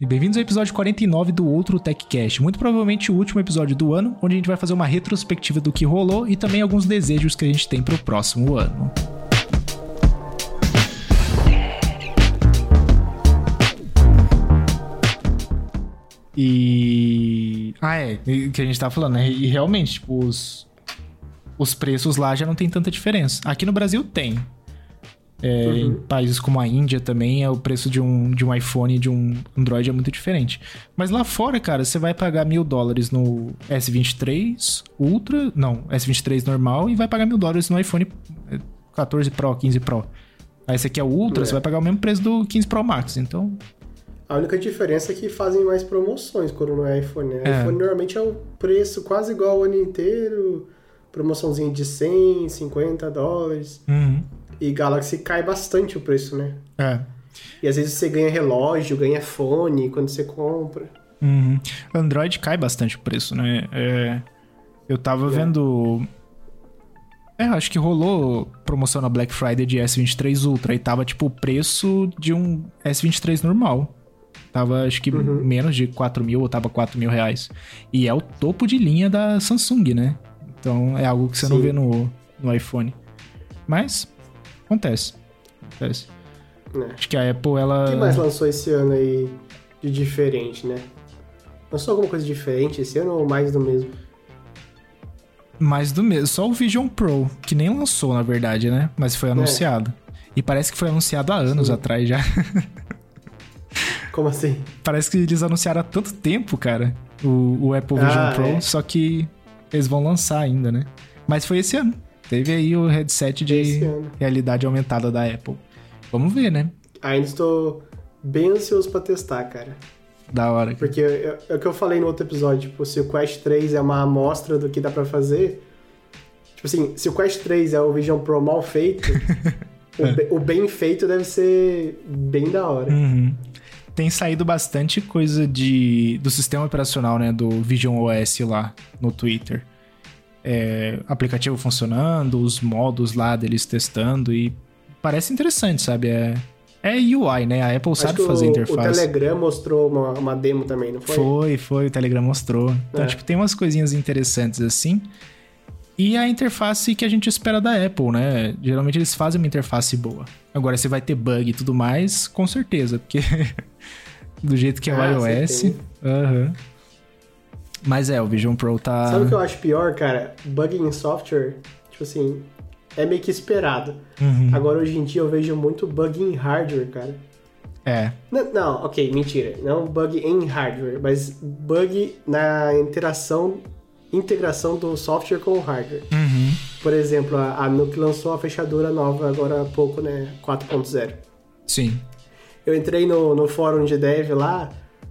E bem-vindos ao episódio 49 do Outro TechCast, muito provavelmente o último episódio do ano, onde a gente vai fazer uma retrospectiva do que rolou e também alguns desejos que a gente tem para o próximo ano. E. Ah, é, que a gente tava falando, né? E realmente, tipo, os, os preços lá já não tem tanta diferença. Aqui no Brasil tem, é, uhum. Em países como a Índia também, é o preço de um, de um iPhone e de um Android é muito diferente. Mas lá fora, cara, você vai pagar mil dólares no S23 Ultra, não, S23 normal, e vai pagar mil dólares no iPhone 14 Pro, 15 Pro. Aí esse aqui é o Ultra, é. você vai pagar o mesmo preço do 15 Pro Max, então... A única diferença é que fazem mais promoções quando não é iPhone. Né? É. iPhone normalmente é o preço quase igual o ano inteiro, promoçãozinha de 100, 50 dólares. Uhum. E Galaxy cai bastante o preço, né? É. E às vezes você ganha relógio, ganha fone quando você compra. Uhum. Android cai bastante o preço, né? É... Eu tava é. vendo. É, acho que rolou promoção na Black Friday de S23 Ultra e tava tipo o preço de um S23 normal. Tava acho que uhum. menos de 4 mil ou tava 4 mil reais. E é o topo de linha da Samsung, né? Então é algo que você Sim. não vê no, no iPhone. Mas Acontece. Acontece. É. Acho que a Apple, ela. O que mais lançou esse ano aí de diferente, né? Lançou alguma coisa diferente esse ano ou mais do mesmo? Mais do mesmo. Só o Vision Pro, que nem lançou, na verdade, né? Mas foi é. anunciado. É. E parece que foi anunciado há anos Sim. atrás já. Como assim? Parece que eles anunciaram há tanto tempo, cara, o, o Apple Vision ah, Pro, é. só que eles vão lançar ainda, né? Mas foi esse ano. Teve aí o headset de realidade aumentada da Apple. Vamos ver, né? Ainda estou bem ansioso para testar, cara. Da hora. Porque é, é, o que eu falei no outro episódio, tipo, se o Quest 3 é uma amostra do que dá para fazer, tipo assim, se o Quest 3 é o Vision Pro mal feito, o, o, bem feito deve ser bem da hora. Uhum. Tem saído bastante coisa de do sistema operacional, né, do Vision OS lá no Twitter é, aplicativo funcionando, os modos lá deles testando e parece interessante, sabe? É, é UI, né? A Apple Acho sabe fazer o, interface. O Telegram mostrou uma, uma, demo também, não foi? Foi, foi, o Telegram mostrou. Então, é. tipo, tem umas coisinhas interessantes assim. E a interface que a gente espera da Apple, né? Geralmente eles fazem uma interface boa. Agora, se vai ter bug e tudo mais, com certeza, porque do jeito que é o ah, iOS. Aham. Mas é, o Vision Pro tá. Sabe o que eu acho pior, cara? Bug em software, tipo assim, é meio que esperado. Uhum. Agora, hoje em dia, eu vejo muito bug em hardware, cara. É. Não, não, ok, mentira. Não bug em hardware, mas bug na interação, integração do software com o hardware. Uhum. Por exemplo, a, a Nuke lançou a fechadura nova agora há pouco, né? 4.0. Sim. Eu entrei no, no fórum de dev lá,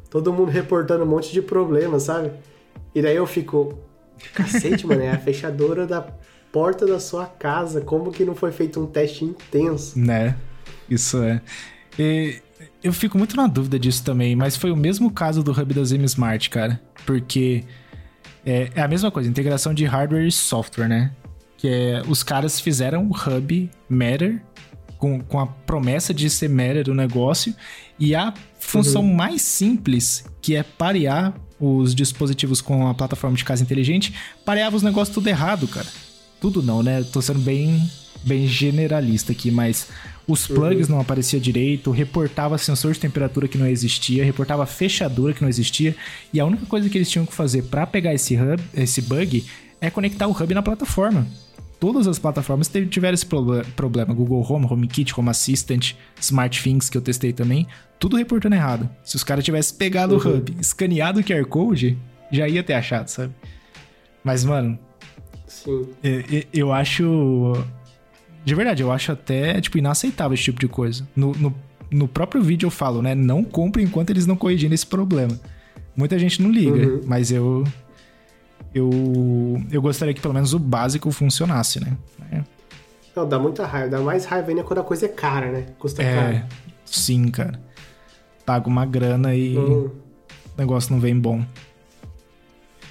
todo mundo reportando um monte de problemas, sabe? E daí eu fico, cacete, mano, é a fechadura da porta da sua casa. Como que não foi feito um teste intenso? Né? Isso é. E eu fico muito na dúvida disso também, mas foi o mesmo caso do hub da Zim Smart, cara. Porque é, é, a mesma coisa, integração de hardware e software, né? Que é, os caras fizeram o hub Matter com, com a promessa de ser Matter do negócio e a função uhum. mais simples, que é parear os dispositivos com a plataforma de casa inteligente, pareava os negócios tudo errado, cara. Tudo não, né? Tô sendo bem, bem generalista aqui, mas os uhum. plugs não aparecia direito, reportava sensor de temperatura que não existia, reportava fechadura que não existia, e a única coisa que eles tinham que fazer para pegar esse hub, esse bug, é conectar o hub na plataforma todas as plataformas tiveram esse problema. Google Home, HomeKit, Home Assistant, SmartThings, que eu testei também, tudo reportando errado. Se os caras tivessem pegado uhum. o hub, escaneado o QR Code, já ia ter achado, sabe? Mas, mano. Sim. Eu, eu acho. De verdade, eu acho até, tipo, inaceitável esse tipo de coisa. No, no, no próprio vídeo eu falo, né? Não compre enquanto eles não corrigirem esse problema. Muita gente não liga, uhum. mas eu, eu, eu gostaria que pelo menos o básico funcionasse, né? É. Não, dá muita raiva. Dá mais raiva ainda quando a coisa é cara, né? Custa é, caro. Sim, cara. Paga uma grana e hum. o negócio não vem bom.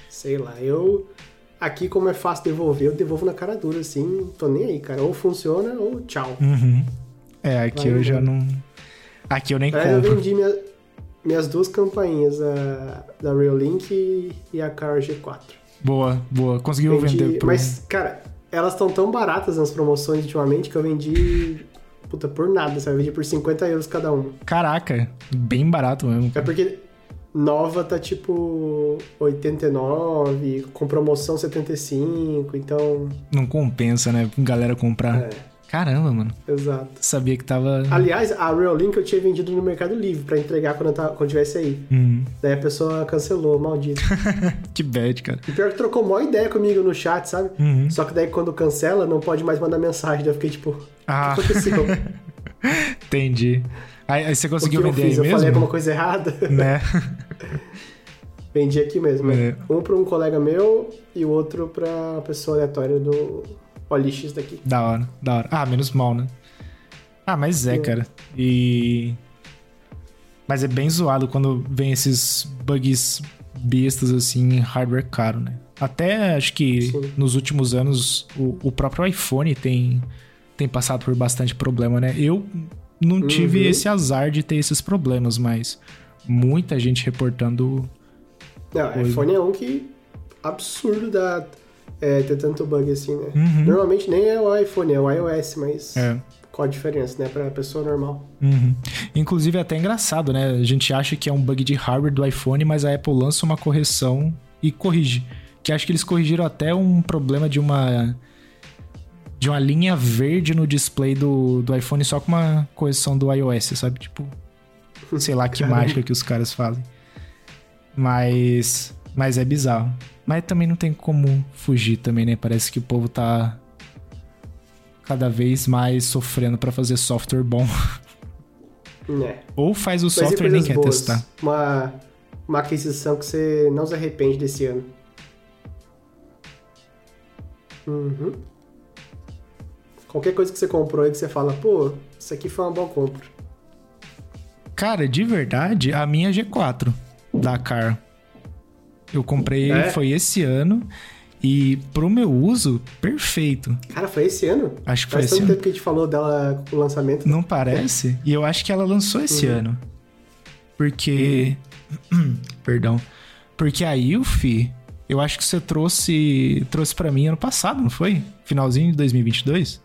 Sei lá, eu. Aqui, como é fácil devolver, eu devolvo na cara dura, assim. Tô nem aí, cara. Ou funciona ou tchau. Uhum. É, aqui Vai eu já não. Aqui eu nem compro. Eu vendi minha minhas duas campainhas, a da Reolink e, e a Car G4. Boa, boa. Conseguiu Vendi- vender por... Mas, cara, elas estão tão baratas nas promoções ultimamente que eu vendi. Puta, por nada, sabe? Eu vendi por 50 euros cada uma. Caraca, bem barato mesmo. É porque nova tá tipo 89, com promoção 75, então. Não compensa, né? Galera comprar. É, Caramba, mano. exato. Sabia que tava... Aliás, a Reolink eu tinha vendido no Mercado Livre pra entregar quando tava, quando tivesse aí. Hum, Daí a pessoa cancelou, maldito. que bad, cara. E pior que trocou maior ideia comigo no chat, sabe? Uhum. Só que daí quando cancela, não pode mais mandar mensagem. Daí eu fiquei tipo, o que Ah, aconteceu? entendi. Aí, aí você o que conseguiu eu vender fiz? Eu falei alguma mesmo? coisa errada? Né? Vendi aqui mesmo. É. Um pra um colega meu e o outro pra pessoa aleatória do OLX daqui. Da hora, da hora. Ah, menos mal, né? Ah, mas é, cara. E. Mas é bem zoado quando vem esses bugs bestas assim em hardware caro, né? Até acho que Sim. nos últimos anos o, o próprio iPhone tem, tem passado por bastante problema, né? Eu não tive Uhum. esse azar de ter esses problemas, mas muita gente reportando. Não, Coisa. iPhone é um que absurdo dá é, ter tanto bug assim, né? Uhum. Normalmente nem é o iPhone, é o iOS, mas É. qual a diferença, né? Pra pessoa normal. Uhum. Inclusive é até engraçado, né? A gente acha que é um bug de hardware do iPhone, mas a Apple lança uma correção e corrige. Que acho que eles corrigiram até um problema de uma de uma linha verde no display do, do iPhone só com uma correção do iOS, sabe? Tipo, sei lá que mágica que os caras fazem. Mas mas é bizarro. Mas também não tem como fugir também, né? Parece que o povo tá cada vez mais sofrendo pra fazer software bom. Né? Ou faz o Mas software e nem quer boas? testar. Uma, uma aquisição que você não se arrepende desse ano. Uhum. Qualquer coisa que você comprou aí que você fala, pô, isso aqui foi uma boa compra. Cara, de verdade, a minha G4 da Car. Eu comprei, É? foi esse ano. E pro meu uso, perfeito. Cara, foi esse ano? Acho que foi Faz esse tanto ano. tempo que a gente falou dela com o lançamento. Não parece? E eu acho que ela lançou esse Uhum. ano. Porque. Perdão. Porque a Ilfi, eu acho que você trouxe trouxe para mim ano passado, não foi? Finalzinho de 2022?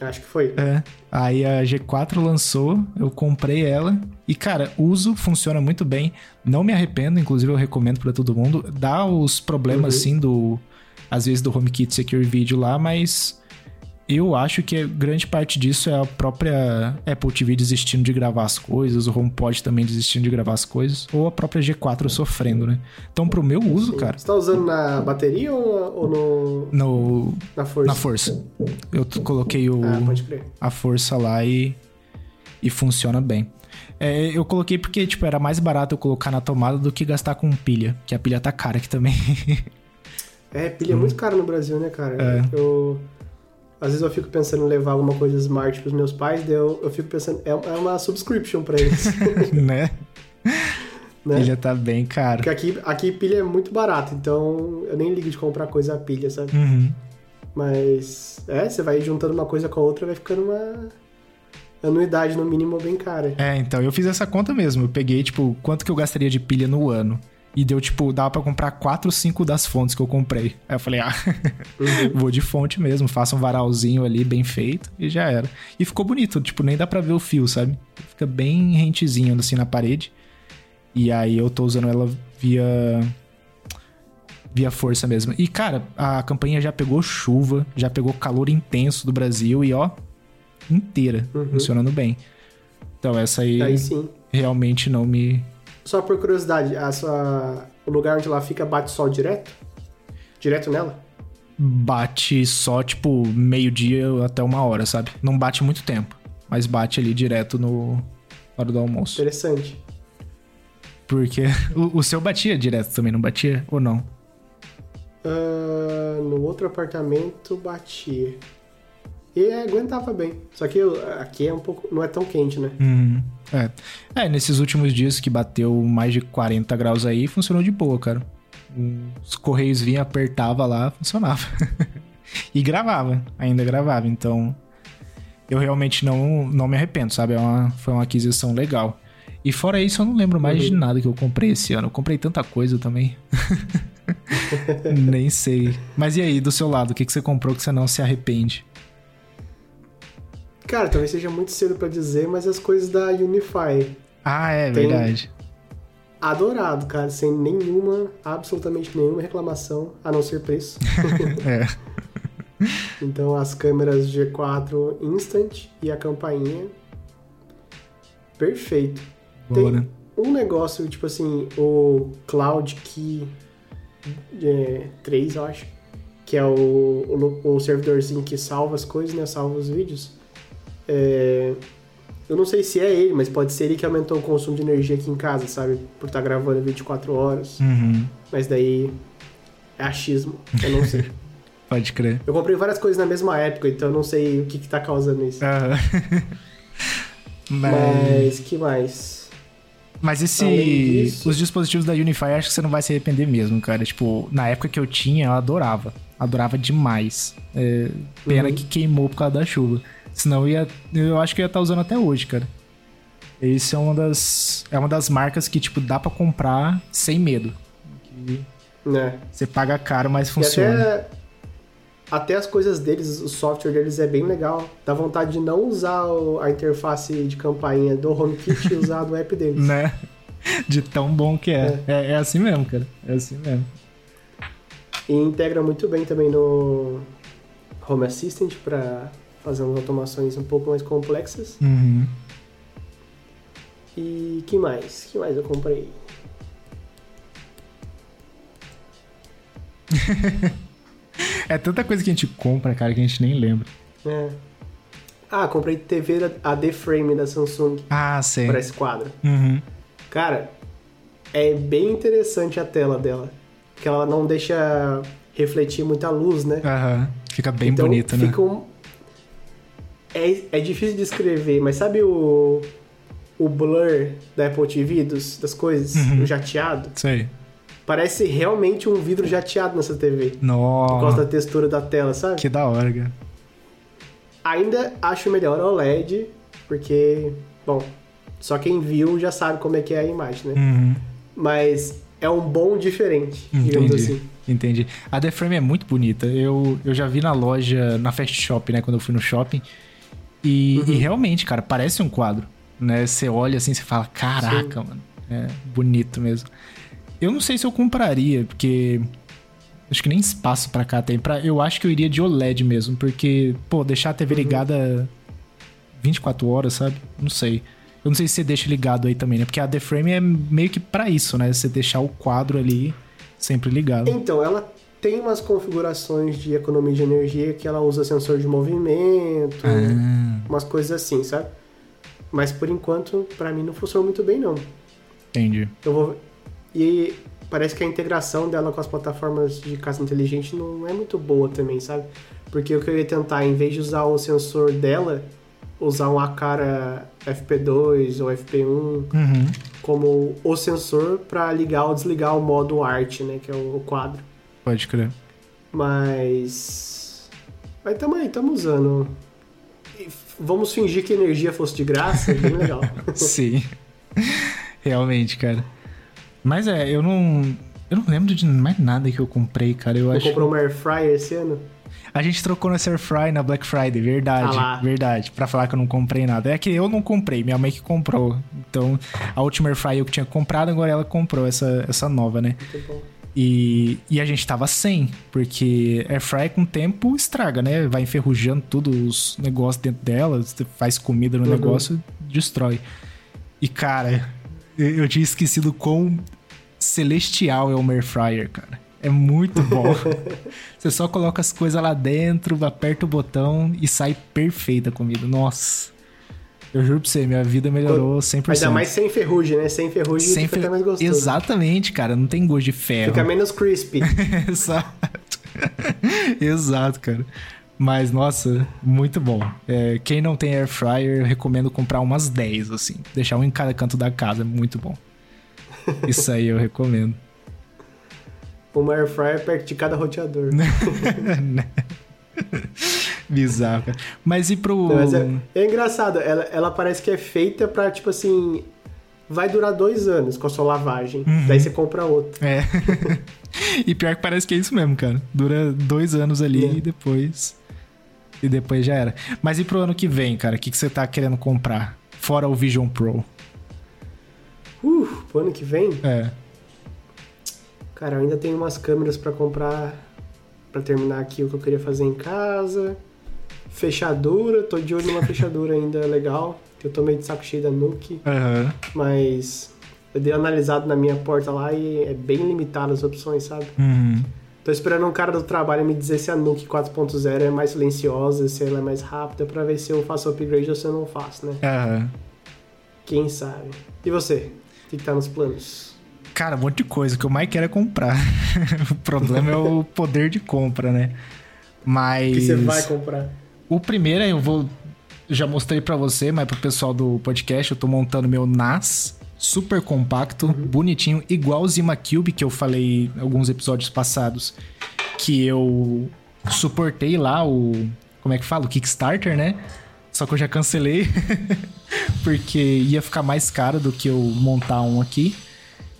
Acho que foi. É. Aí a G4 lançou, eu comprei ela. E, cara, uso, funciona muito bem. Não me arrependo, inclusive eu recomendo pra todo mundo. Dá os problemas, Uhum. assim, do. Às vezes do HomeKit Secure Video lá, mas. Eu acho que grande parte disso é a própria Apple TV desistindo de gravar as coisas, o HomePod também desistindo de gravar as coisas, ou a própria G4 sofrendo, né? Então, pro meu uso, cara, Você tá usando na bateria ou, no, no, na força? na força. Eu coloquei o, Ah, pode crer. a força lá e, e funciona bem. É, eu coloquei porque, tipo, era mais barato eu colocar na tomada do que gastar com pilha, que a pilha tá cara aqui também. É, pilha é muito caro no Brasil, né, cara? É. Eu. Às vezes eu fico pensando em levar alguma coisa smart pros meus pais, daí eu, eu fico pensando, é, é uma subscription pra eles. né? né? Pilha tá bem cara. Porque aqui, aqui pilha é muito barato, então eu nem ligo de comprar coisa a pilha, sabe? Uhum. Mas é, você vai juntando uma coisa com a outra, vai ficando uma anuidade no mínimo bem cara. É, então, eu fiz essa conta mesmo. Eu peguei, tipo, quanto que eu gastaria de pilha no ano. E deu, tipo, dava pra comprar 4 ou 5 das fontes que eu comprei. Aí eu falei, ah, vou de fonte mesmo, faça um varalzinho ali bem feito e já era. E ficou bonito, tipo, nem dá pra ver o fio, sabe? Fica bem rentezinho assim na parede. E aí eu tô usando ela via via força mesmo. E cara, a campanha já pegou chuva, já pegou calor intenso do Brasil e ó, inteira, Uhum. funcionando bem. Então essa aí, Aí sim. realmente não me Só por curiosidade, a sua, o lugar onde ela fica bate sol direto? Direto nela? bate só tipo meio-dia até uma hora, sabe? Não bate muito tempo, mas bate ali direto no hora do almoço. Interessante. Porque o, o seu batia direto também, não batia ou não? Ah, no outro apartamento batia. E aguentava bem. Só que aqui é um pouco. não é tão quente, né? Uhum. É. é, nesses últimos dias que bateu mais de 40 graus aí, funcionou de boa, cara. Os correios vinham, apertava lá, funcionava. e gravava, ainda gravava. Então, eu realmente não, não me arrependo, sabe? É uma, foi uma aquisição legal. E fora isso, eu não lembro mais uhum. de nada que eu comprei esse ano. Eu comprei tanta coisa também. Nem sei. Mas e aí, do seu lado, o que, que você comprou que você não se arrepende? Cara, talvez seja muito cedo para dizer, mas as coisas da Unify. Ah, é Tem verdade. Adorado, cara, sem nenhuma, absolutamente nenhuma reclamação, a não ser preço. é. então as câmeras G4 Instant e a campainha. Perfeito. Boa, Tem né? um negócio, tipo assim, o Cloud Key é, 3, eu acho. Que é o, o, o servidorzinho que salva as coisas, né? Salva os vídeos. É, eu não sei se é ele, mas pode ser ele que aumentou o consumo de energia aqui em casa, sabe? Por estar tá gravando 24 horas. Uhum. Mas daí é achismo, eu não sei. pode crer. Eu comprei várias coisas na mesma época, então eu não sei o que, que tá causando isso. Uhum. mas... mas que mais? Mas esse. Os dispositivos da Unify acho que você não vai se arrepender mesmo, cara. Tipo, na época que eu tinha, eu adorava. Adorava demais. É, pena uhum. que queimou por causa da chuva. Senão eu, ia, eu acho que eu ia estar tá usando até hoje, cara. Esse é uma das. É uma das marcas que, tipo, dá para comprar sem medo. Que né? Você paga caro, mas funciona. Até, até, as coisas deles, o software deles é bem legal. Dá vontade de não usar a interface de campainha do HomeKit e usar do app deles. Né? De tão bom que é. é. É, é assim mesmo, cara. É assim mesmo. E integra muito bem também no Home Assistant para fazer umas automações um pouco mais complexas. Uhum. E que mais? que mais eu comprei? é tanta coisa que a gente compra, cara, que a gente nem lembra. É. Ah, comprei TV AD Frame da Samsung. Ah, sei. Para esse quadro. Uhum. Cara, é bem interessante a tela dela. Que ela não deixa refletir muita luz, né? Aham. Uhum. Fica bem então, bonito, né? Fica um, é, é difícil de escrever, mas sabe o, o blur da Apple TV dos, das coisas? Uhum. O jateado? Sei. Parece realmente um vidro jateado nessa TV. Nossa. Por causa da textura da tela, sabe? Que da hora, cara. Ainda acho melhor o OLED, porque, bom, só quem viu já sabe como é que é a imagem, né? Uhum. Mas é um bom diferente, Entendi. digamos assim. Entendi. A The Frame é muito bonita. Eu, eu já vi na loja, na Fast Shop, né? Quando eu fui no shopping. E, uhum. e, realmente, cara, parece um quadro, né? Você olha assim, você fala, caraca, Sim. mano, é bonito mesmo. Eu não sei se eu compraria, porque acho que nem espaço para cá tem. Pra, eu acho que eu iria de OLED mesmo, porque, pô, deixar a TV uhum. ligada 24 horas, sabe? Não sei. Eu não sei se você deixa ligado aí também, né? Porque a The Frame é meio que para isso, né? Você deixar o quadro ali sempre ligado. Então, ela tem umas configurações de economia de energia que ela usa sensor de movimento, ah. umas coisas assim, sabe? Mas por enquanto, para mim não funciona muito bem não. Entendi. Eu vou e parece que a integração dela com as plataformas de casa inteligente não é muito boa também, sabe? Porque o que eu ia tentar, em vez de usar o sensor dela, usar um Acara FP2 ou FP1 uhum. como o sensor para ligar ou desligar o modo arte, né, que é o quadro. Pode crer. Mas. Mas tamo aí, tamo usando. Vamos fingir que a energia fosse de graça, é bem legal. Sim. Realmente, cara. Mas é, eu não. Eu não lembro de mais nada que eu comprei, cara. Eu Você acho. comprou uma Air Fryer esse ano? A gente trocou nessa Air Fry na Black Friday, verdade. Ah verdade. Pra falar que eu não comprei nada. É que eu não comprei, minha mãe que comprou. Então, a última Air Fry eu que tinha comprado, agora ela comprou essa, essa nova, né? Muito bom. E, e a gente tava sem, porque air fry com o tempo estraga, né? Vai enferrujando tudo os negócios dentro dela, faz comida no uhum. negócio, destrói. E cara, eu tinha esquecido quão celestial é o air fryer, cara. É muito bom. você só coloca as coisas lá dentro, aperta o botão e sai perfeita a comida. Nossa. Eu juro pra você, minha vida melhorou 100%. Ainda mais sem ferrugem, né? Sem ferrugem sem fica fer... até mais gostoso. Exatamente, cara. Não tem gosto de ferro. Fica menos crispy. Exato. Exato, cara. Mas, nossa, muito bom. É, quem não tem air fryer, eu recomendo comprar umas 10, assim. Deixar um em cada canto da casa, é muito bom. Isso aí eu recomendo. Uma air fryer perto de cada roteador. Bizarro, cara. Mas e pro. Mas é, é, engraçado, ela, ela parece que é feita pra, tipo assim. vai durar dois anos com a sua lavagem. Uhum. Daí você compra outro. É. e pior que parece que é isso mesmo, cara. Dura dois anos ali É. e depois. E depois já era. Mas e pro ano que vem, cara? O que, que você tá querendo comprar? Fora o Vision Pro. Uh, pro ano que vem, É. cara, eu ainda tenho umas câmeras pra comprar pra terminar aqui o que eu queria fazer em casa. Fechadura, tô de olho numa fechadura ainda legal. Que eu tô meio de saco cheio da Nuke, Aham. mas eu dei analisado na minha porta lá e é bem limitado as opções, sabe? Uhum. Tô esperando um cara do trabalho me dizer se a Nuke 4.0 é mais silenciosa, se ela é mais rápida, pra ver se eu faço upgrade ou se eu não faço, né? Aham. Quem sabe? E você? O que, que tá nos planos? Cara, um monte de coisa. O que eu mais quero é comprar. o problema é o poder de compra, né? Mas. O que você vai comprar? O primeiro eu vou. Já mostrei pra você, mas pro pessoal do podcast, eu tô montando meu NAS super compacto, bonitinho, igual o Zima Cube que eu falei em alguns episódios passados, que eu suportei lá o como é que fala, o Kickstarter, né? Só que eu já cancelei porque ia ficar mais caro do que eu montar um aqui.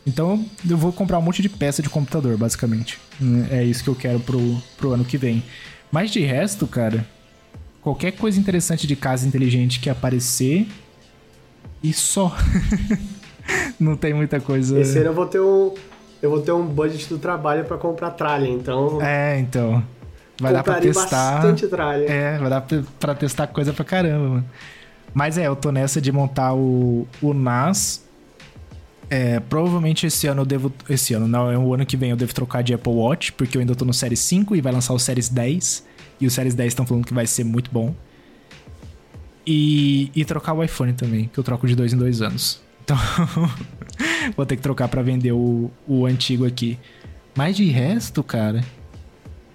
Então eu vou comprar um monte de peça de computador, basicamente. É isso que eu quero pro, pro ano que vem. Mas de resto, cara, qualquer coisa interessante de casa inteligente que aparecer e só. Não tem muita coisa. Esse ano eu vou ter um. Eu vou ter um budget do trabalho pra comprar tralha, então. É, então. Vai dar pra testar. bastante tralha. É, vai dar pra, pra testar coisa pra caramba, mano. Mas é, eu tô nessa de montar o, o NAS. É, provavelmente esse ano eu devo. Esse ano, não, é o ano que vem eu devo trocar de Apple Watch, porque eu ainda tô no Series 5 e vai lançar o Series 10. E o Series 10 estão falando que vai ser muito bom. E, e trocar o iPhone também, que eu troco de dois em dois anos. Então, vou ter que trocar pra vender o, o antigo aqui. Mas de resto, cara,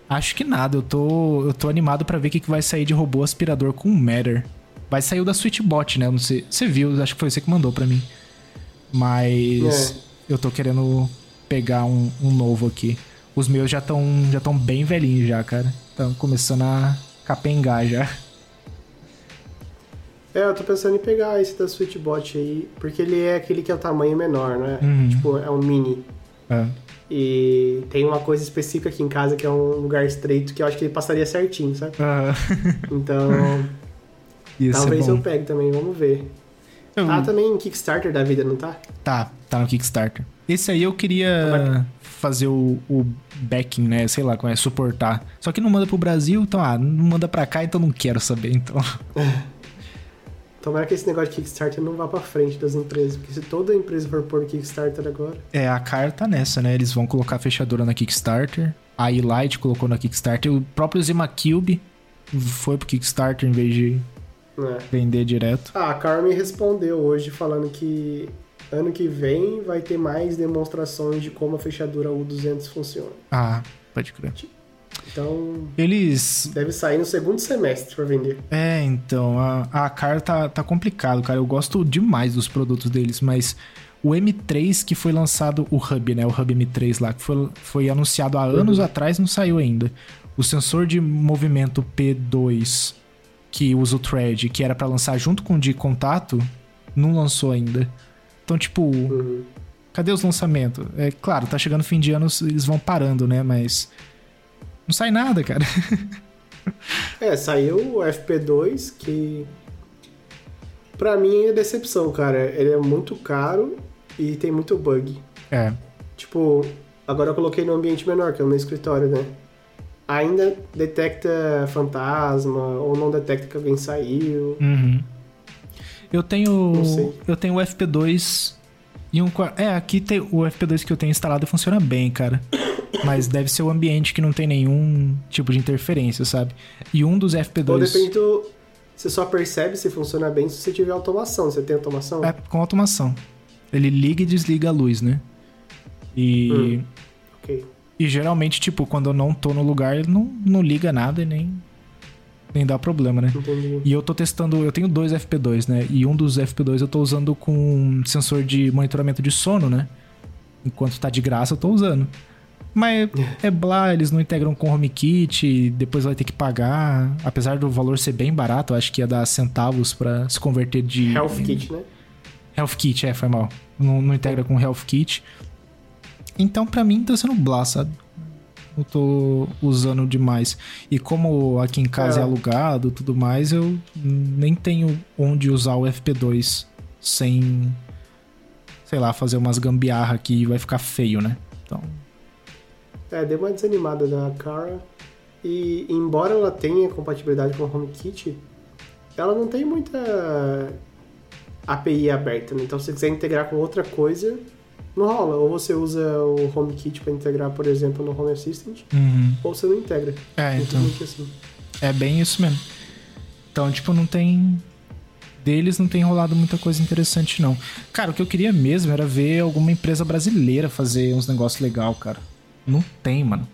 acho que nada. Eu tô, eu tô animado pra ver o que, que vai sair de robô aspirador com Matter. Vai sair o da Switchbot, né? Não sei, você viu, acho que foi você que mandou pra mim. Mas eu tô querendo pegar um, um novo aqui. Os meus já estão já tão bem velhinhos já, cara. Estão começando a capengar já. É, eu tô pensando em pegar esse da Switchbot aí, porque ele é aquele que é o tamanho menor, né? Uhum. Tipo, é um mini. É. E tem uma coisa específica aqui em casa que é um lugar estreito que eu acho que ele passaria certinho, sabe? Ah, Então, Ia ser talvez bom. eu pegue também, vamos ver. Tá também em Kickstarter da vida, não tá? Tá, tá no Kickstarter. Esse aí eu queria fazer o, o backing, né? Sei lá, como é, suportar. Só que não manda pro Brasil, então, ah, não manda pra cá, então não quero saber, então. Tomara que esse negócio de Kickstarter não vá pra frente das empresas, porque se toda empresa for pôr Kickstarter agora. É, a Car tá nessa, né? Eles vão colocar a fechadura na Kickstarter. A Elite colocou na Kickstarter. O próprio Zima Cube foi pro Kickstarter em vez de Né? vender direto. Ah, a Carmen respondeu hoje falando que ano que vem vai ter mais demonstrações de como a fechadura U200 funciona. Ah, pode crer. Então, Eles. deve sair no segundo semestre pra vender. É, então, a, a Car tá, tá complicado, cara. Eu gosto demais dos produtos deles, mas o M3 que foi lançado, o Hub, né? O Hub M3 lá, que foi, foi anunciado há anos atrás, não saiu ainda. O sensor de movimento P2, que usa o thread, que era pra lançar junto com o de contato, não lançou ainda. Então, tipo, Uhum. cadê os lançamentos? É claro, tá chegando fim de ano, eles vão parando, né? Mas. Não sai nada, cara. É, saiu o FP2, que pra mim é decepção, cara. Ele é muito caro e tem muito bug. É. Tipo, agora eu coloquei no ambiente menor, que é o meu escritório, né? Ainda detecta fantasma ou não detecta que alguém saiu. Uhum. Eu tenho. Eu tenho o FP2 e um. É, aqui tem o FP2 que eu tenho instalado funciona bem, cara. Mas deve ser o ambiente que não tem nenhum tipo de interferência, sabe? E um dos FP2. Ou depende do. Você só percebe se funciona bem se você tiver automação. Você tem automação? É com automação. Ele liga e desliga a luz, né? E. Hum. Ok. E geralmente, tipo, quando eu não tô no lugar, não, não liga nada e nem. Nem dá problema, né? Entendi. E eu tô testando, eu tenho dois FP2, né? E um dos FP2 eu tô usando com um sensor de monitoramento de sono, né? Enquanto tá de graça, eu tô usando. Mas é blá, eles não integram com HomeKit, depois vai ter que pagar. Apesar do valor ser bem barato, eu acho que ia dar centavos pra se converter de. Health Kit, né? Health Kit, é, foi mal. Não, não integra com Health Kit. Então, pra mim, tá sendo blá, sabe? Eu tô usando demais. E como aqui em casa é, é alugado e tudo mais, eu nem tenho onde usar o FP2 sem, sei lá, fazer umas gambiarra aqui e vai ficar feio, né? Então. É, deu uma desanimada da Cara. E embora ela tenha compatibilidade com o HomeKit, ela não tem muita API aberta, né? Então se você quiser integrar com outra coisa, não rola. Ou você usa o HomeKit para integrar, por exemplo, no Home Assistant, uhum. ou você não integra. É, então. Assim. É bem isso mesmo. Então, tipo, não tem. Deles não tem rolado muita coisa interessante, não. Cara, o que eu queria mesmo era ver alguma empresa brasileira fazer uns negócios legal, cara. Não tem, mano.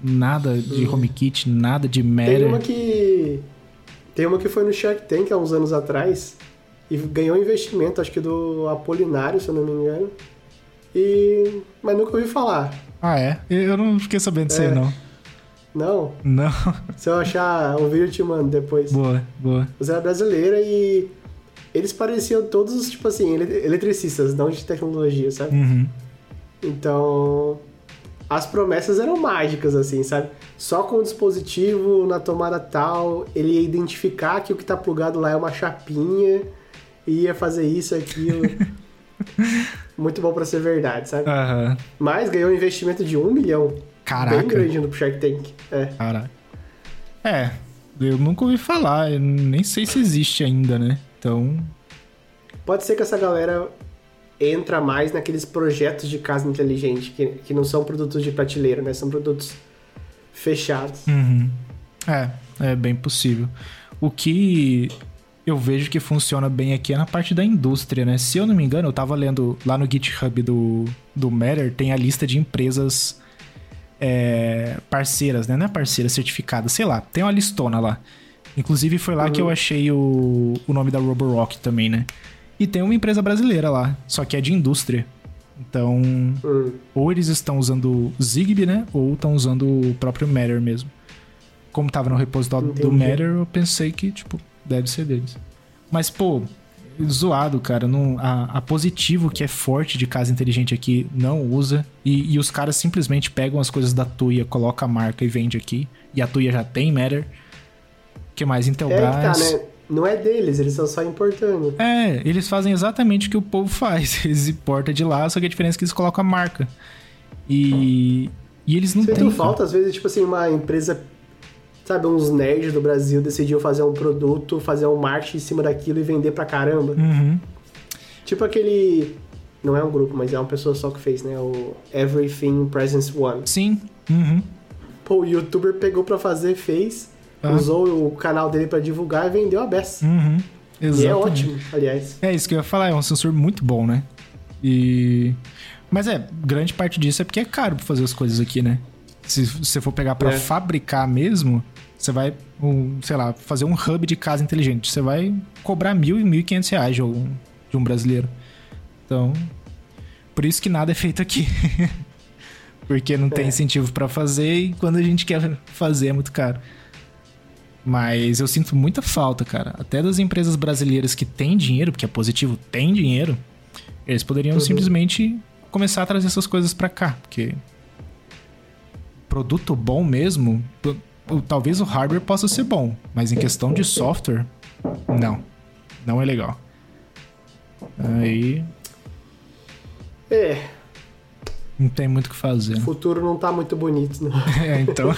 Nada de uhum. HomeKit, nada de Matter. Tem uma que. Tem uma que foi no Shark Tank há uns anos atrás e ganhou investimento, acho que do Apolinário, se eu não me engano. E. Mas nunca ouvi falar. Ah, é? Eu não fiquei sabendo disso é. aí, não. Não? Não. Se eu achar o vídeo, eu te mando depois. Boa, boa. Mas era brasileira e. Eles pareciam todos, tipo assim, eletricistas, não de tecnologia, sabe? Uhum. Então. As promessas eram mágicas, assim, sabe? Só com o dispositivo na tomada tal, ele ia identificar que o que tá plugado lá é uma chapinha, e ia fazer isso, aquilo. muito bom para ser verdade, sabe? Uhum. Mas ganhou um investimento de um milhão. Caraca. Bem grande no Shark Tank. É. Caraca. É, eu nunca ouvi falar, nem sei se existe ainda, né? Então. Pode ser que essa galera entra mais naqueles projetos de casa inteligente, que, que não são produtos de prateleira, né? São produtos fechados. Uhum. É, é bem possível. O que eu vejo que funciona bem aqui é na parte da indústria, né? Se eu não me engano, eu tava lendo lá no GitHub do, do Matter, tem a lista de empresas é, parceiras, né? Não é parceira, certificada, sei lá, tem uma listona lá. Inclusive foi lá uhum. que eu uhum. achei o, o nome da Roborock também, né? E tem uma empresa brasileira lá, só que é de indústria. Então, uhum. ou eles estão usando Zigbee, né? Ou estão usando o próprio Matter mesmo. Como tava no repositório Entendi. do Matter, eu pensei que, tipo, Deve ser deles. Mas, pô, zoado, cara. Não, a, a, Positivo, que é forte de casa inteligente aqui, não usa. E, e os caras simplesmente pegam as coisas da Tuya, coloca a marca e vende aqui. E a Tuya já tem Matter. Que mais? Intelbras. É que tá, né? Não é deles, eles estão só importando. É, eles fazem exatamente o que o povo faz. Eles importam de lá, só que a diferença é que eles colocam a marca. E, e eles não têm. falta, às vezes, tipo assim, uma empresa sabe, uns nerds do Brasil decidiu fazer um produto, fazer um marketing em cima daquilo e vender pra caramba. Uhum. Tipo aquele. Não é um grupo, mas é uma pessoa só que fez, né? O Everything Presence One. Sim. Uhum. Pô, o youtuber pegou pra fazer, fez, ah. usou o canal dele para divulgar e vendeu a beça. Uhum. Exatamente. E é ótimo, aliás. É isso que eu ia falar, é um sensor muito bom, né? E. Mas é, grande parte disso é porque é caro pra fazer as coisas aqui, né? Se você for pegar para é. fabricar mesmo, você vai, um, sei lá, fazer um hub de casa inteligente. Você vai cobrar mil e mil e quinhentos reais de um, de um brasileiro. Então, por isso que nada é feito aqui. Porque não tem é. incentivo para fazer e quando a gente quer fazer é muito caro. Mas eu sinto muita falta, cara. Até das empresas brasileiras que têm dinheiro, porque é positivo, tem dinheiro, eles poderiam uhum. simplesmente começar a trazer essas coisas para cá. Porque produto bom mesmo, talvez o hardware possa ser bom, mas em questão de software, não. Não é legal. Aí. É. Não tem muito o que fazer. O futuro não tá muito bonito, não. é, então.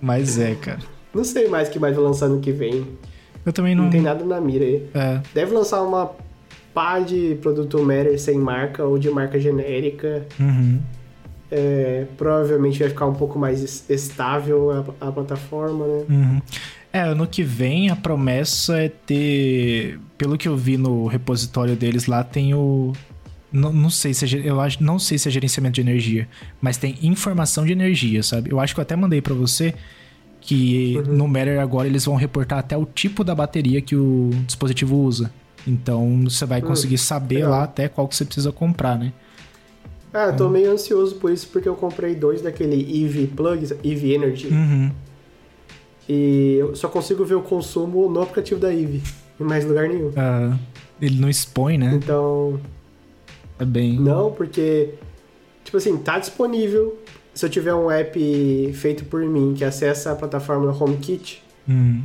mas é, cara. Não sei mais o que vai lançar no que vem. Eu também não. Não tem nada na mira aí. É. Deve lançar uma pá de produto Matter sem marca ou de marca genérica. Uhum. É, provavelmente vai ficar um pouco mais estável a, a plataforma, né? Uhum. É, ano que vem a promessa é ter. Pelo que eu vi no repositório deles lá, tem o. Não, não sei se é, eu acho, não sei se é gerenciamento de energia, mas tem informação de energia, sabe? Eu acho que eu até mandei para você que uhum. no Matter agora eles vão reportar até o tipo da bateria que o dispositivo usa. Então você vai hum, conseguir saber lá até qual que você precisa comprar, né? Ah, eu tô meio ansioso por isso, porque eu comprei dois daquele EV Plugs, EV Energy. Uhum. E eu só consigo ver o consumo no aplicativo da EV, em mais lugar nenhum. Ah. Ele não expõe, né? Então. É bem. Não, porque. Tipo assim, tá disponível. Se eu tiver um app feito por mim que acessa a plataforma HomeKit, Hum.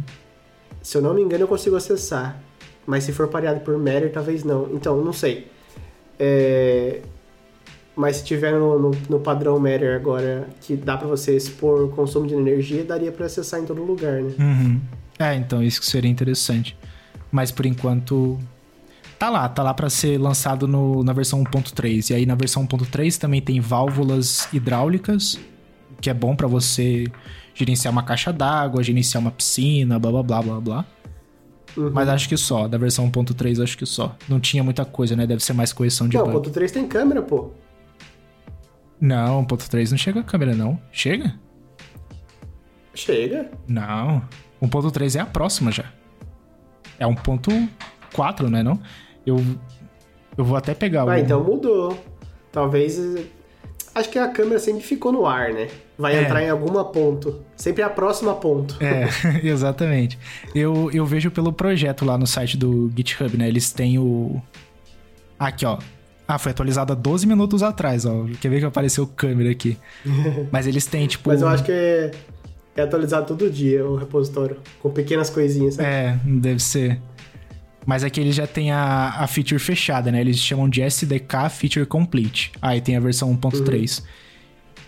se eu não me engano, eu consigo acessar. Mas se for pareado por Matter, talvez não. Então, não sei. É, Mas se tiver no, no, no padrão Matter agora, que dá pra você expor o consumo de energia, daria pra acessar em todo lugar, né? Uhum. É, então isso que seria interessante. Mas por enquanto. Tá lá, tá lá pra ser lançado no, na versão 1.3. E aí na versão 1.3 também tem válvulas hidráulicas, que é bom pra você gerenciar uma caixa d'água, gerenciar uma piscina, blá blá blá blá blá. Uhum. Mas acho que só, da versão 1.3 acho que só. Não tinha muita coisa, né? Deve ser mais correção de Não, bug. ponto 3 tem câmera, pô. Não, 1.3 não chega a câmera, não. Chega? Chega. Não. 1.3 é a próxima já. É 1.4, né, não? Eu, eu vou até pegar o... Ah, então mudou. Talvez. Acho que a câmera sempre ficou no ar, né? Vai É. entrar em alguma ponto. Sempre a próxima ponto. É, exatamente. Eu, eu vejo pelo projeto lá no site do GitHub, né? Eles têm o... Aqui, ó. Ah, foi atualizado há 12 minutos atrás, ó. Quer ver que apareceu câmera aqui. Mas eles têm, tipo... Mas eu acho que é, é atualizado todo dia o repositório. Com pequenas coisinhas, sabe? É, deve ser. Mas aqui eles já tem a, a feature fechada, né? Eles chamam de SDK Feature Complete. Aí tem a versão 1.3.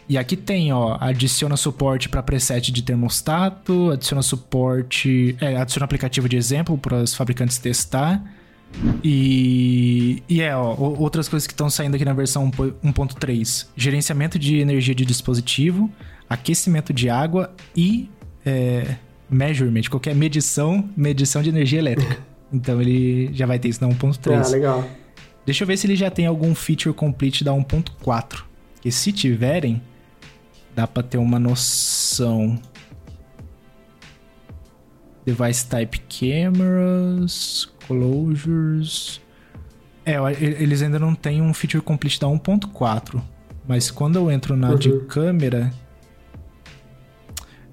E aqui tem, ó, adiciona suporte para preset de termostato, adiciona suporte, é, adiciona aplicativo de exemplo para os fabricantes testar. E, e é, ó, outras coisas que estão saindo aqui na versão 1.3: gerenciamento de energia de dispositivo, aquecimento de água e é, measurement, qualquer medição, medição de energia elétrica. Então ele já vai ter isso na 1.3. Ah, legal. Deixa eu ver se ele já tem algum feature complete da 1.4. E se tiverem, dá pra ter uma noção. Device type cameras, closures. É, eles ainda não têm um feature complete da 1.4. Mas quando eu entro na de Uhum. câmera.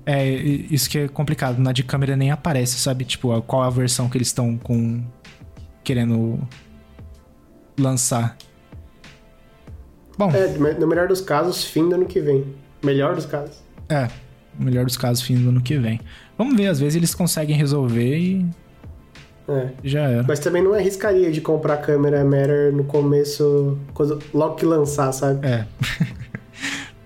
É, isso que é complicado. Na de câmera nem aparece, sabe? Tipo, qual a versão que eles estão com. querendo lançar. Bom, É, no melhor dos casos, fim do ano que vem. Melhor dos casos. é. No melhor dos casos, fim do ano que vem. Vamos ver, às vezes eles conseguem resolver e É. já era. Mas também não arriscaria de comprar a câmera Matter no começo, quando- logo que lançar, sabe? É.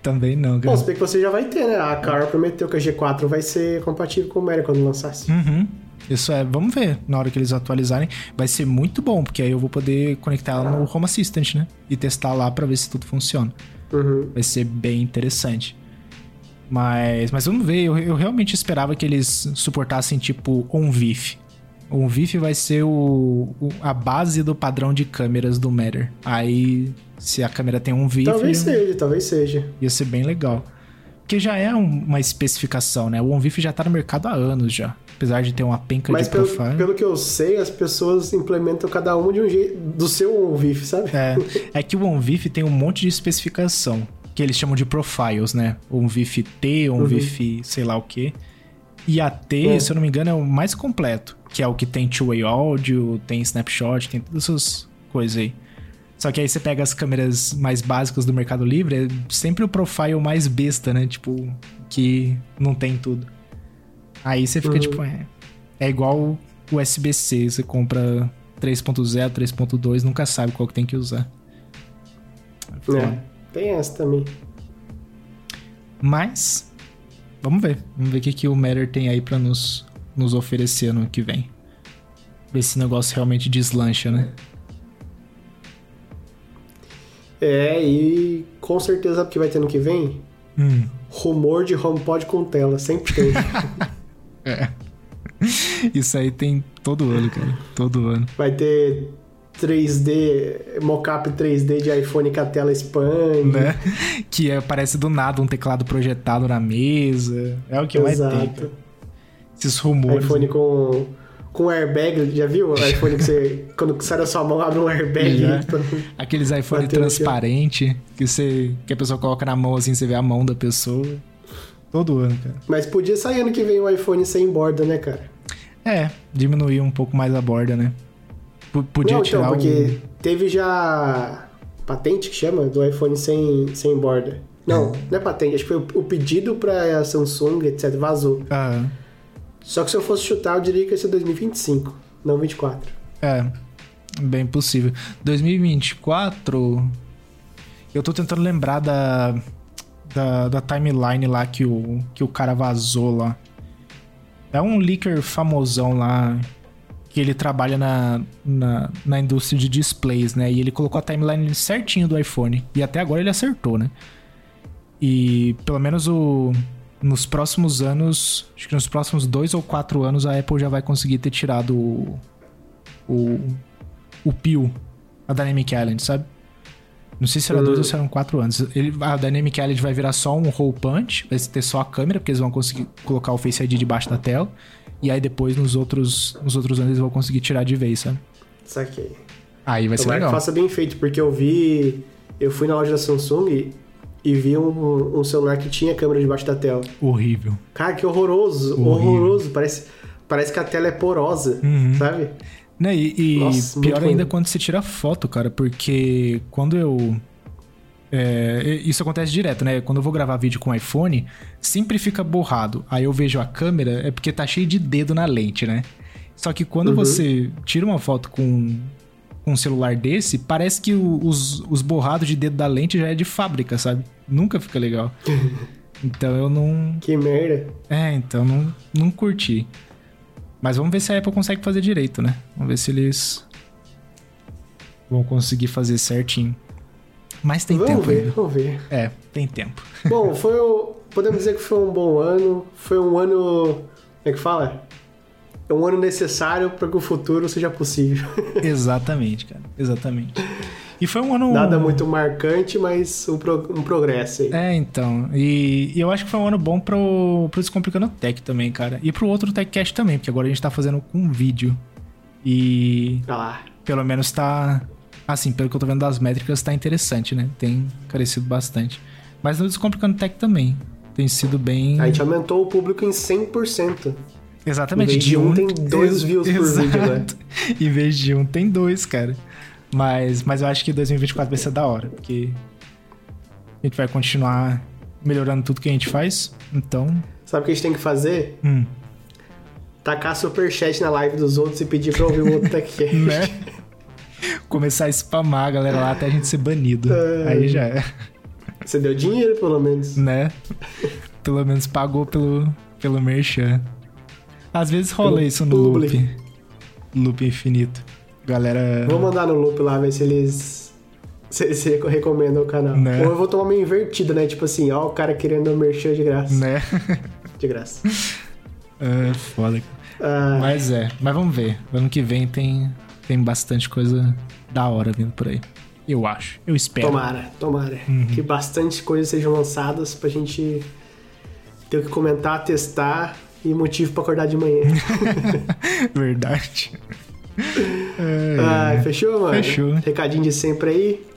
Também não, Bom, cara. se bem que você já vai ter, né? A Car prometeu que a G4 vai ser compatível com o Matter quando lançasse. Uhum. Isso é, vamos ver na hora que eles atualizarem. Vai ser muito bom, porque aí eu vou poder conectar ela no Home Assistant, né? E testar lá pra ver se tudo funciona. Uhum. Vai ser bem interessante. Mas, mas vamos ver, eu, eu realmente esperava que eles suportassem tipo OnVIF. OnVIF vai ser o, o- a base do padrão de câmeras do Matter. Aí, se a câmera tem um VIF, Talvez seja, talvez seja. ia ser bem legal. Porque já é um- uma especificação, né? O OnVIF já tá no mercado há anos já. Apesar de ter uma penca Mas de pelo, profile. pelo que eu sei, as pessoas implementam cada uma de um jeito, do seu VIF, sabe? É, é que o OnVIF tem um monte de especificação, que eles chamam de profiles, né? OnVIF T, OnVIF sei lá o quê. E a T, É. se eu não me engano, é o mais completo, que é o que tem two-way áudio, tem snapshot, tem todas essas coisas aí. Só que aí você pega as câmeras mais básicas do Mercado Livre, é sempre o profile mais besta, né? Tipo, que não tem tudo. Aí você fica Uhum. tipo, é, é igual o USB-C, você compra 3.0, 3.2, nunca sabe qual que tem que usar. É. É, tem essa também. Mas, vamos ver. Vamos ver o que, que o Matter tem aí pra nos, nos oferecer no ano que vem. Ver se esse negócio realmente deslancha, né? É, e com certeza que vai ter no que vem, Hum. rumor de HomePod com tela, sempre tem. Isso aí tem todo ano, cara. Todo ano. vai ter 3D, mockup 3D de iPhone que a tela expande. Né? Que é, parece do nada um teclado projetado na mesa. É o que vai ter. Exato. cara. Esses rumores. iPhone com, com airbag, já viu? O iPhone que você, quando sai da sua mão, abre um airbag. Já. pra- Aqueles iPhone transparente que, você, que a pessoa coloca na mão assim, você vê a mão da pessoa. Todo ano, cara. Mas podia sair ano que vem o iPhone sem borda, né, cara? É, diminuir um pouco mais a borda, né? P- Podia não, tirar então, o... porque teve já patente que chama do iPhone sem, sem borda. Não, não é patente, acho que foi o, pedido pra Samsung, etc, vazou. Ah, Só que se eu fosse chutar, eu diria que ia ser 2025, não 24. é, bem possível. 2024... Eu tô tentando lembrar da, da, da timeline lá que o, que o cara vazou lá. É um leaker famosão lá, que ele trabalha na, na, na indústria de displays, né? E ele colocou a timeline certinho do iPhone. E até agora ele acertou, né? E pelo menos o, nos próximos anos, acho que nos próximos dois ou quatro anos, a Apple já vai conseguir ter tirado o, o, o PIL, a Dynamic Island, sabe? Não sei se era dois ou se eram quatro anos. Ele, a Dynamic Island vai virar só um hole punch, vai ter só a câmera, porque eles vão conseguir colocar o Face ID debaixo da tela. E aí depois nos outros, nos outros anos eles vão conseguir tirar de vez, sabe? Saquei. Aí vai ser Tomara que legal. faça bem feito, porque eu vi. Eu fui na loja da Samsung e, vi um, um celular que tinha câmera debaixo da tela. Horrível. Cara, que horroroso, Horrível. horroroso. Parece, parece que a tela é porosa, Uhum. sabe? Né, e, e Nossa, pior ainda quando você tira foto, cara, porque quando eu. é, isso acontece direto, né? Quando eu vou gravar vídeo com iPhone, sempre fica borrado. Aí eu vejo a câmera, é porque tá cheio de dedo na lente, né? Só que quando Uhum. você tira uma foto com, com um celular desse, parece que os, os borrados de dedo da lente já é de fábrica, sabe? Nunca fica legal. Então eu não. Que merda. É, então não, não curti. Mas vamos ver se a Apple consegue fazer direito, né? Vamos ver se eles vão conseguir fazer certinho. Mas tem vamos tempo ver, ainda. vamos ver. É, tem tempo. Bom, foi o, podemos dizer que foi um bom ano. Foi um ano. Como é que fala? É um ano necessário para que o futuro seja possível. Exatamente, cara. Exatamente. E foi um ano. Nada muito marcante, mas um, pro- um progresso aí. É, então. E, e eu acho que foi um ano bom pro, pro Descomplicando Tech também, cara. E pro outro TechCast também, porque agora a gente tá fazendo com vídeo. E lá. pelo menos tá. Assim, pelo que eu tô vendo das métricas, tá interessante, né? Tem crescido bastante. Mas no Descomplicando Tech também. Tem sido bem. A gente aumentou o público em 100%. Exatamente. Em vez de um, tem dois Ex- views por vídeo, né? Exato. Em vez de um, tem dois, cara. Mas, mas eu acho que 2024 vai ser da hora, porque a gente vai continuar melhorando tudo que a gente faz. Então. Sabe o que a gente tem que fazer? Hum, Tacar superchat na live dos outros e pedir pra ouvir o outro TechCast. né? Começar a spamar a galera lá até a gente ser banido. É. Aí já é, Você deu dinheiro, pelo menos. né? Pelo menos pagou pelo, pelo merchan. Às vezes rola Pelo isso no loop. Loop infinito. Galera. Vou mandar no loop lá, ver se eles. Se eles recomendam o canal. Né? Ou eu vou tomar uma invertida, né? Tipo assim, ó, o cara querendo um merchan de graça. Né? De graça. É foda. Ah, Mas é, mas vamos ver. Ano que vem tem, tem bastante coisa da hora vindo por aí. Eu acho. Eu espero. tomara, tomara. Uhum. Que bastante coisas sejam lançadas pra gente ter o que comentar, testar e motivo pra acordar de manhã. Verdade. Ah, fechou, mano? É. Fechou. Recadinho de sempre aí.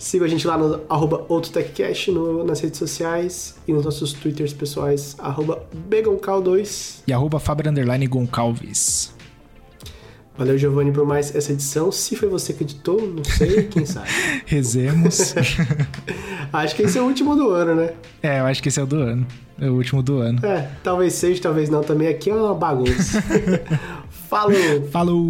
Siga a gente lá no arroba OutoTechCast no, nas redes sociais e nos nossos twitters pessoais, arroba BegonCal2. E arroba Goncalves. Valeu, Giovanni, por mais essa edição. Se foi você que editou, não sei, quem sabe. Rezemos. Acho que esse é o último do ano, né? é, eu acho que esse é o do ano. É o último do ano. É, talvez seja, talvez não. Também aqui é uma bagunça. Falou! Falou!